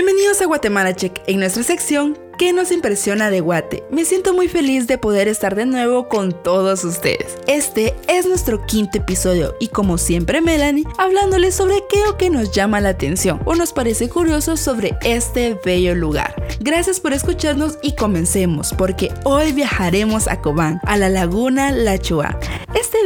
Bienvenidos a Guatemala Check en nuestra sección ¿Qué nos impresiona de Guate? Me siento muy feliz de poder estar de nuevo con todos ustedes. Este es nuestro quinto episodio y como siempre Melanie, hablándoles sobre qué o qué nos llama la atención o nos parece curioso sobre este bello lugar. Gracias por escucharnos y comencemos porque hoy viajaremos a Cobán, a la laguna La Chua. Este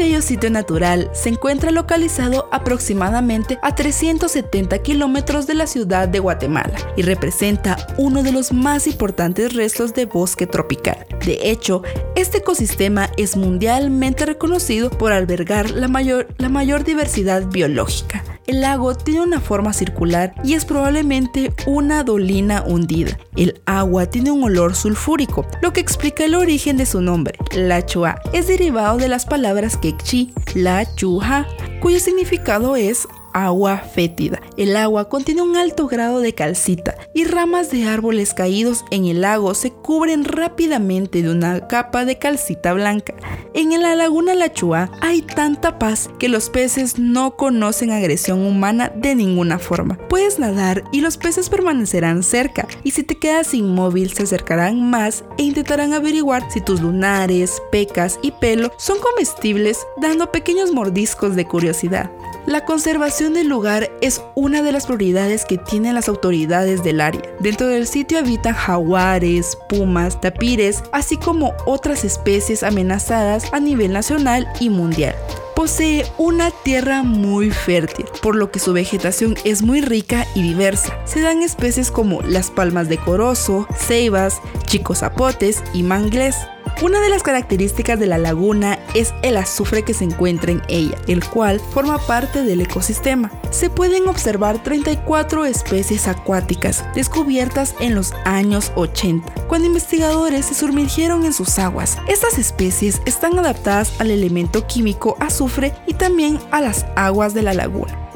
bello sitio natural se encuentra localizado aproximadamente a 370 kilómetros de la ciudad de Guatemala y representa uno de los más importantes restos de bosque tropical. De hecho, este ecosistema es mundialmente reconocido por albergar la mayor, la mayor diversidad biológica. El lago tiene una forma circular y es probablemente una dolina hundida. El agua tiene un olor sulfúrico, lo que explica el origen de su nombre. La Chua es derivado de las palabras quechí, la chuja, cuyo significado es agua fétida. El agua contiene un alto grado de calcita y ramas de árboles caídos en el lago se cubren rápidamente de una capa de calcita blanca. En la laguna Lachua hay tanta paz que los peces no conocen agresión humana de ninguna forma. Puedes nadar y los peces permanecerán cerca y si te quedas inmóvil se acercarán más e intentarán averiguar si tus lunares, pecas y pelo son comestibles dando pequeños mordiscos de curiosidad. La conservación del lugar es una de las prioridades que tienen las autoridades del área. Dentro del sitio habitan jaguares, pumas, tapires, así como otras especies amenazadas a nivel nacional y mundial posee una tierra muy fértil, por lo que su vegetación es muy rica y diversa. Se dan especies como las palmas de corozo, ceibas, chicos zapotes y manglés. Una de las características de la laguna es el azufre que se encuentra en ella, el cual forma parte del ecosistema. Se pueden observar 34 especies acuáticas descubiertas en los años 80, cuando investigadores se sumergieron en sus aguas. Estas especies están adaptadas al elemento químico azufre y también a las aguas de la laguna.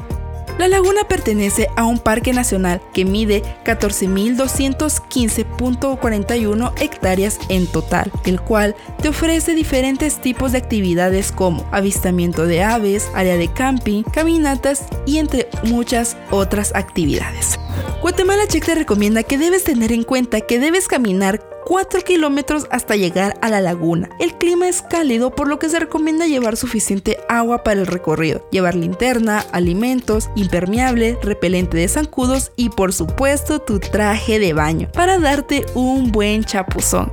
La laguna pertenece a un parque nacional que mide 14.215.41 hectáreas en total, el cual te ofrece diferentes tipos de actividades como avistamiento de aves, área de camping, caminatas y entre muchas otras actividades. Guatemala Check te recomienda que debes tener en cuenta que debes caminar 4 kilómetros hasta llegar a la laguna. El clima es cálido por lo que se recomienda llevar suficiente agua para el recorrido, llevar linterna, alimentos, impermeable, repelente de zancudos y por supuesto tu traje de baño para darte un buen chapuzón.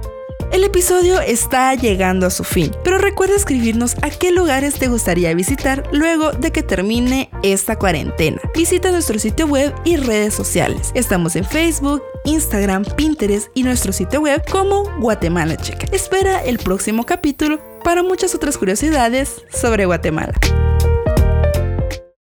El episodio está llegando a su fin, pero recuerda escribirnos a qué lugares te gustaría visitar luego de que termine esta cuarentena. Visita nuestro sitio web y redes sociales. Estamos en Facebook, Instagram, Pinterest y nuestro sitio web como Guatemala Check. Espera el próximo capítulo para muchas otras curiosidades sobre Guatemala.